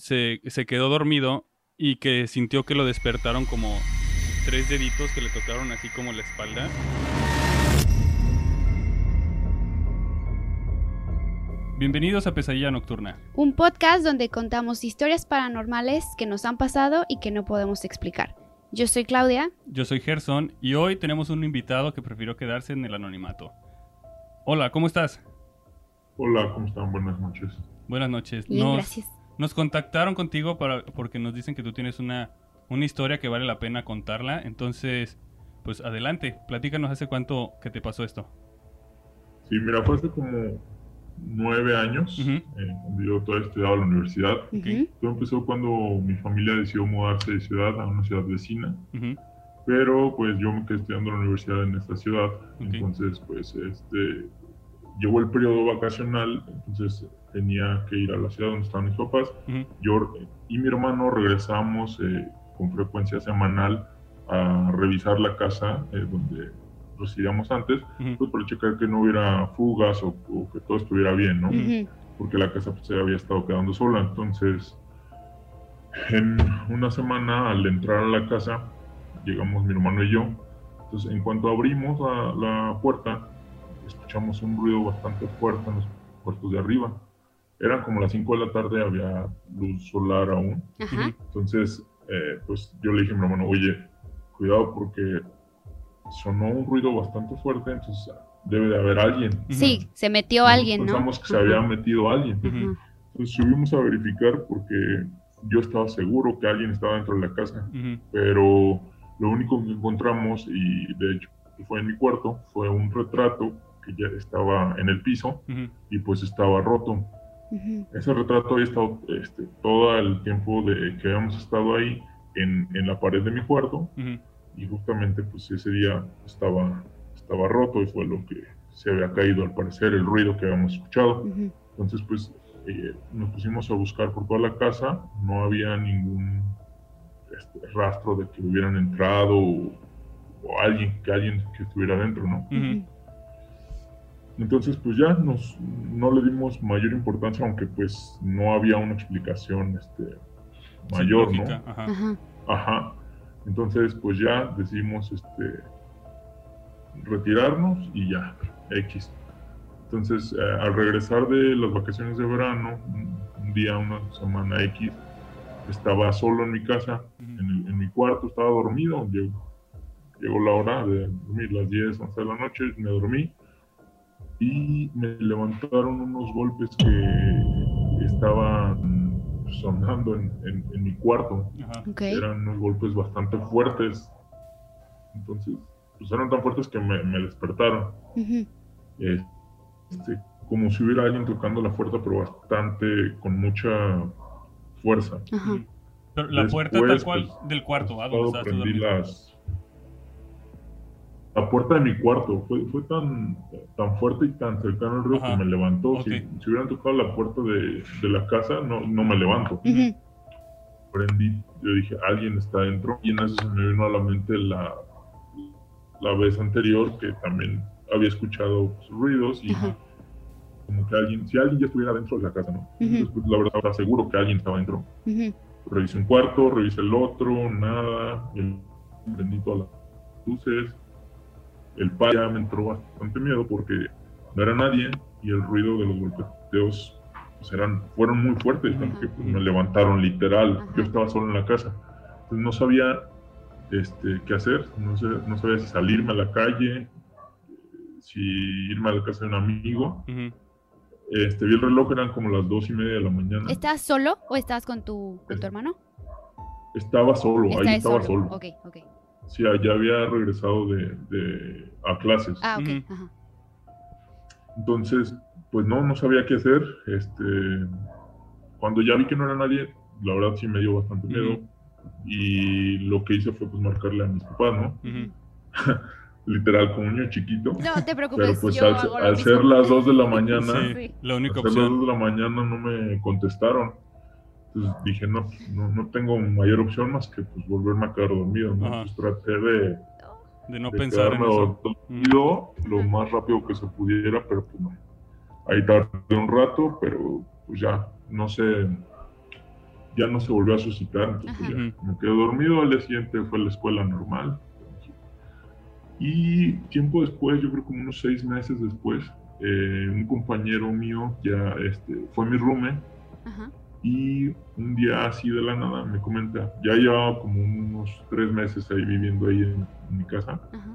se, se quedó dormido y que sintió que lo despertaron como tres deditos que le tocaron así como la espalda. Bienvenidos a Pesadilla Nocturna. Un podcast donde contamos historias paranormales que nos han pasado y que no podemos explicar. Yo soy Claudia. Yo soy Gerson y hoy tenemos un invitado que prefirió quedarse en el anonimato. Hola, ¿cómo estás? Hola, ¿cómo están? Buenas noches. Buenas noches. Bien, nos, gracias. Nos contactaron contigo para, porque nos dicen que tú tienes una, una historia que vale la pena contarla. Entonces, pues adelante, platícanos hace cuánto que te pasó esto. Sí, mira, fue hace como nueve años, eh, cuando yo todavía estudiaba en la universidad. Todo empezó cuando mi familia decidió mudarse de ciudad a una ciudad vecina, pero pues yo me quedé estudiando en la universidad en esta ciudad, entonces pues este, llegó el periodo vacacional, entonces tenía que ir a la ciudad donde estaban mis papás. ujú, Yo y mi hermano regresamos eh, con frecuencia semanal a revisar la casa eh, donde residíamos antes, ujú, pues para checar que no hubiera fugas o, o que todo estuviera bien, ¿no? Ujú. Porque la casa pues, se había estado quedando sola. Entonces, en una semana al entrar a la casa, llegamos mi hermano y yo. Entonces, en cuanto abrimos la, la puerta, escuchamos un ruido bastante fuerte en los cuartos de arriba. Eran como las 5 de la tarde, había luz solar aún. Ajá. Entonces, eh, pues yo le dije a mi hermano, oye, cuidado porque sonó un ruido bastante fuerte, entonces debe de haber alguien. Sí, se metió alguien, ¿no? Pensamos que se Ajá. había metido alguien. Ujú. Entonces subimos a verificar porque yo estaba seguro que alguien estaba dentro de la casa, pero lo único que encontramos, y de hecho fue en mi cuarto, fue un retrato que ya estaba en el piso ujú, y pues estaba roto. Ujú. Ese retrato había estado este, todo el tiempo de que habíamos estado ahí en, en la pared de mi cuarto ujú. y justamente pues ese día estaba, estaba roto y fue lo que se había caído al parecer, el ruido que habíamos escuchado. Entonces, pues eh, nos pusimos a buscar por toda la casa, no había ningún este, rastro de que hubieran entrado o, o alguien, que alguien que estuviera dentro, ¿no? Entonces, pues ya nos, no le dimos mayor importancia, aunque pues no había una explicación este, mayor, ¿no? Ajá. Ajá. Ajá. Entonces, pues ya decidimos este, retirarnos y ya, X. Entonces, eh, al regresar de las vacaciones de verano, un, día, una semana X, estaba solo en mi casa, en, el- en mi cuarto, estaba dormido. Llegó, llegó la hora de dormir, las 10, 11 de la noche, me dormí y me levantaron unos golpes que estaban sonando en- en- en mi cuarto ajá. Ok. eran unos golpes bastante fuertes. Entonces, pues eran tan fuertes que me, me despertaron. Eh, Este, como si hubiera alguien tocando la puerta, pero bastante, con mucha fuerza. Pero la puerta tal cual pues, del cuarto, prendí dormido. las... La puerta de mi cuarto fue, fue tan, tan fuerte y tan cercano al ruido Ajá. que me levantó. Si, si hubieran tocado la puerta de, de la casa, no, no me levanto. Ujú. prendí, yo dije, alguien está dentro. Y en eso se me vino a la mente la, la vez anterior que también había escuchado pues, ruidos y Ajá. como que alguien, si alguien ya estuviera dentro de la casa, ¿no? Entonces, pues, la verdad, estaba seguro que alguien estaba dentro. Revisé un cuarto, revisé el otro, nada. prendí todas las luces. El pa ya me entró bastante miedo porque no era nadie y el ruido de los golpeteos pues, eran, fueron muy fuertes, tanto que pues, me levantaron literal. Ajá. Yo estaba solo en la casa. Entonces no sabía este, qué hacer, no, sé, no sabía si salirme a la calle, si irme a la casa de un amigo. Este, vi el reloj, eran como las dos y media de la mañana. ¿Estás solo o estás con tu, con tu hermano? Estaba solo, ahí estaba solo. Ok, ok. Sí, ya había regresado de, de- a clases. Ah, ok. Ujú. Ajá. Entonces, pues no, no sabía qué hacer. Este, cuando ya vi que no era nadie, la verdad sí me dio bastante miedo. Y lo que hice fue pues marcarle a mis papás, ¿no? Literal, como un niño chiquito. No te preocupes. Pero pues yo al, hago lo al mismo. ser las 2 de la mañana, Sí, Sí. la única al ser las 2 opción. de la mañana no me contestaron. Entonces dije, no, no, no tengo mayor opción más que pues volverme a quedar dormido, ¿no? Pues traté de, De no de pensar en eso. dormido lo más rápido que se pudiera, pero pues no. Ahí tardé un rato, pero pues ya, no sé, ya no se volvió a suscitar, entonces Ajá. ya me quedé dormido, al día siguiente fue a la escuela normal. Y tiempo después, yo creo como unos seis meses después, eh, un compañero mío ya este, fue mi roommate Ajá. Y un día así de la nada me comenta, ya llevaba como unos tres meses ahí viviendo ahí en, en mi casa Ajá.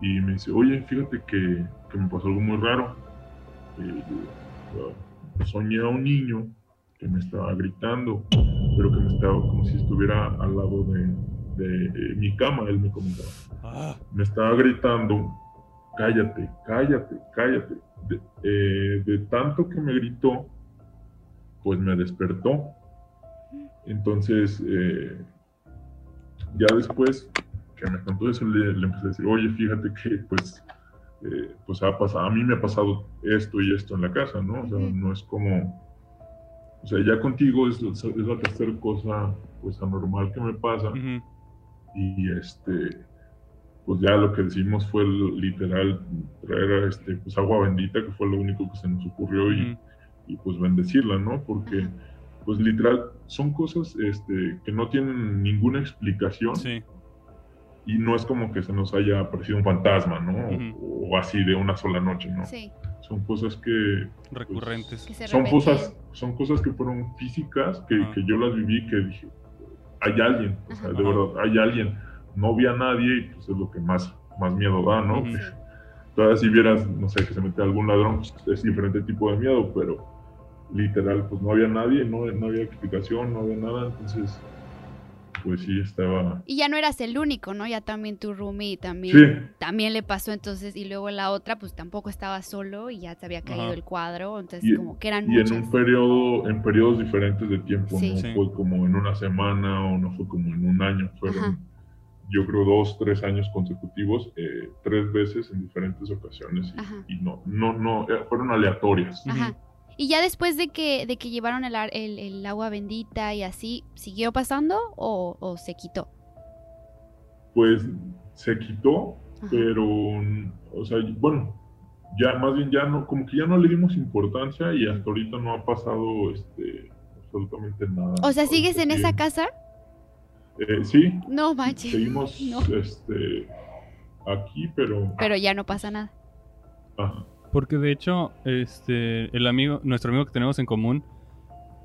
y me dice, oye, fíjate que, que me pasó algo muy raro. Eh, yo, soñé a un niño que me estaba gritando, pero que me estaba como si estuviera al lado de, de, eh, mi cama, él me comentaba. Ah, Me estaba gritando, cállate, cállate, cállate. De, eh, de tanto que me gritó, pues me despertó. Entonces, eh, ya después que me contó eso, le, le empecé a decir, oye, fíjate que pues, eh, pues ha pasado, a mí me ha pasado esto y esto en la casa, ¿no? O sea, no es como, o sea, ya contigo es, es la tercera cosa, pues, anormal que me pasa ujú, y este pues ya lo que decimos fue literal traer este pues agua bendita que fue lo único que se nos ocurrió y, ujú. Y, pues bendecirla no porque pues literal son cosas este que no tienen ninguna explicación Sí, y no es como que se nos haya aparecido un fantasma no Ujú. o, así de una sola noche no Sí. son cosas que recurrentes. Que se son cosas son cosas que fueron físicas que, Ajá. que yo las viví que dije hay alguien o sea, Ajá. de verdad hay alguien no vi a nadie y pues es lo que más más miedo da no. Sí. todavía si vieras no sé que se mete algún ladrón pues es diferente tipo de miedo pero literal pues no había nadie no, no había explicación no había nada entonces pues sí estaba Y ya no eras el único, ¿no? Ya también tu roomie también, sí también le pasó entonces y luego la otra pues tampoco estaba solo y ya te había caído Ajá. el cuadro, entonces Y- como que eran y en un periodo en periodos diferentes de tiempo Sí. no Sí. fue como en una semana o no fue como en un año fueron Ajá. yo creo dos tres años consecutivos eh, tres veces en diferentes ocasiones y, no no no eh, fueron aleatorias Ajá. Y ya después de que, de que llevaron el, el, el agua bendita y así, ¿siguió pasando o, o se quitó? pues se quitó Ajá. pero o sea bueno ya más bien ya no como que ya no le dimos importancia y hasta ahorita no ha pasado este absolutamente nada O sea, ¿sigues en esa casa? Eh, sí No manches. seguimos No. este aquí pero Pero ya no pasa nada. ajá. Porque de hecho, este, el amigo, nuestro amigo que tenemos en común,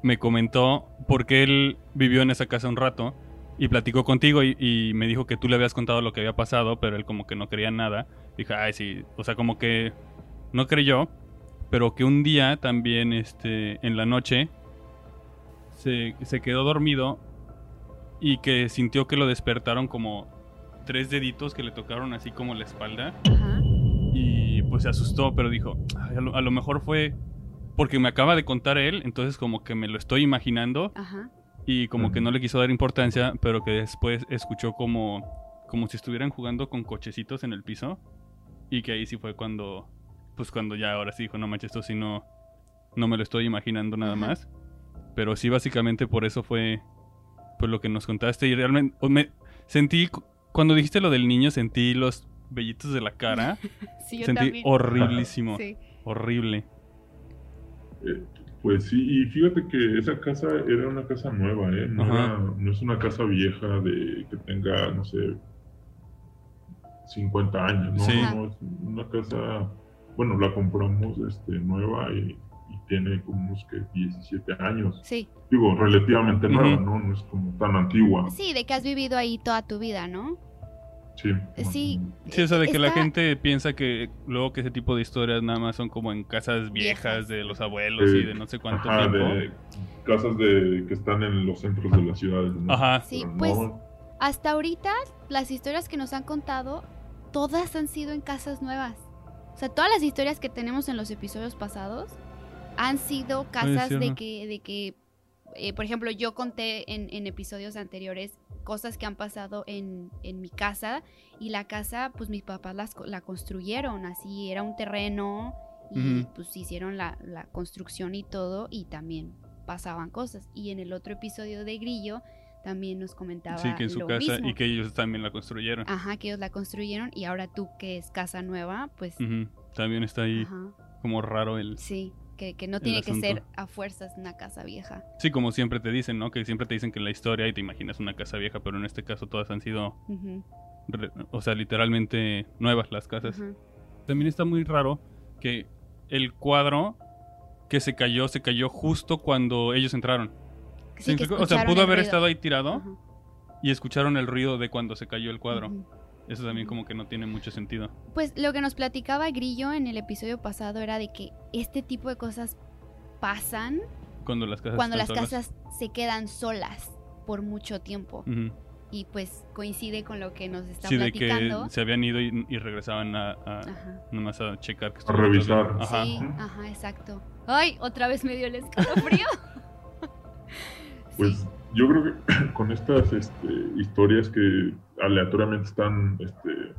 me comentó porque él vivió en esa casa un rato y platicó contigo y, y me dijo que tú le habías contado lo que había pasado, pero él como que no creía nada. Dije, ay, sí, o sea, como que no creyó, pero que un día también, este, en la noche, se, se quedó dormido y que sintió que lo despertaron como tres deditos que le tocaron así como la espalda. Ajá. Pues se asustó, pero dijo, "Ay, a, lo, a lo mejor fue porque me acaba de contar él, entonces como que me lo estoy imaginando Ajá. y como que no le quiso dar importancia, pero que después escuchó como, como si estuvieran jugando con cochecitos en el piso y que ahí sí fue cuando, pues cuando ya ahora sí dijo, no manches, esto sí no, no me lo estoy imaginando nada Ajá. más. Pero sí, básicamente por eso fue pues lo que nos contaste y realmente me sentí, cu- cuando dijiste lo del niño, sentí los vellitos de la cara. Sí, yo Sentí también. horriblísimo. Sí. Horrible. Eh, pues sí, y fíjate que esa casa era una casa nueva, ¿eh? No, Ajá. era- no es una casa vieja de que tenga, no sé, 50 años, ¿no? Sí. No, es una casa, bueno, la compramos este, nueva y, y tiene como unos que 17 años. Sí. Digo, relativamente nueva, ¿no? No es como tan antigua. Sí, de que has vivido ahí toda tu vida, ¿no? Sí. Sí. Sí, o sea, de que la gente piensa que luego que ese tipo de historias nada más son como en casas viejas de los abuelos Sí. y de no sé cuánto Ajá, tiempo. de casas de, que están en los centros de las ciudades, ¿no? Ajá. Sí, Pero pues no, hasta ahorita las historias que nos han contado, todas han sido en casas nuevas. O sea, todas las historias que tenemos en los episodios pasados han sido casas de que, de que eh, por ejemplo, yo conté en, en episodios anteriores cosas que han pasado en, en mi casa y la casa, pues mis papás las, la construyeron, así era un terreno y Ujú. pues hicieron la, la construcción y todo y también pasaban cosas. Y en el otro episodio de Grillo también nos comentaba Sí, que en su lo casa mismo. y que ellos también la construyeron. Ajá, que ellos la construyeron y ahora tú que es casa nueva, pues... Ujú. También está ahí Ajá, como raro el... sí. Que, que no tiene que ser a fuerzas una casa vieja. Sí, como siempre te dicen, ¿no? Que siempre te dicen que en la historia y te imaginas una casa vieja, pero en este caso todas han sido, re- o sea, literalmente nuevas las casas. También está muy raro que el cuadro que se cayó, se cayó justo cuando ellos entraron. Sí, o sea, pudo haber ruido. estado ahí tirado y escucharon el ruido de cuando se cayó el cuadro. Eso también como que no tiene mucho sentido. Pues lo que nos platicaba Grillo en el episodio pasado era de que este tipo de cosas pasan Cuando las casas cuando las solas. casas se quedan solas por mucho tiempo. Y pues coincide con lo que nos está Sí, de que platicando. se habían ido y, y regresaban a, nomás a checar que A revisar. Ajá. Sí, ajá, exacto. Ay, otra vez me dio el escalofrío. Pues Sí. Yo creo que con estas este, historias que aleatoriamente están este,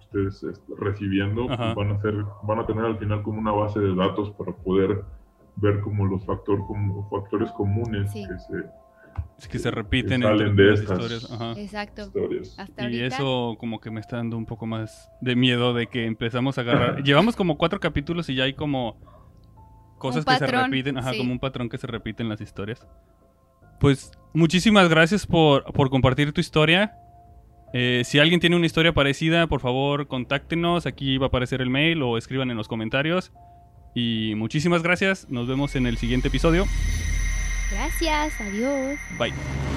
ustedes este, recibiendo, pues van a ser, van a tener al final como una base de datos para poder ver como los factor, como factores comunes Sí. que se Es que se repiten Que salen entre de las estas. historias. Ajá. Exacto. historias. Hasta Y ahorita. eso como que me está dando un poco más de miedo de que empezamos a agarrar. Llevamos como cuatro capítulos y ya hay como cosas que se repiten, ajá, sí. como un patrón que se repite en las historias. Pues muchísimas gracias por, por compartir tu historia. Eh, si alguien tiene una historia parecida, por favor, contáctenos. Aquí va a aparecer el mail o escriban en los comentarios. Y muchísimas gracias. Nos vemos en el siguiente episodio. Gracias, adiós. Bye. Bye.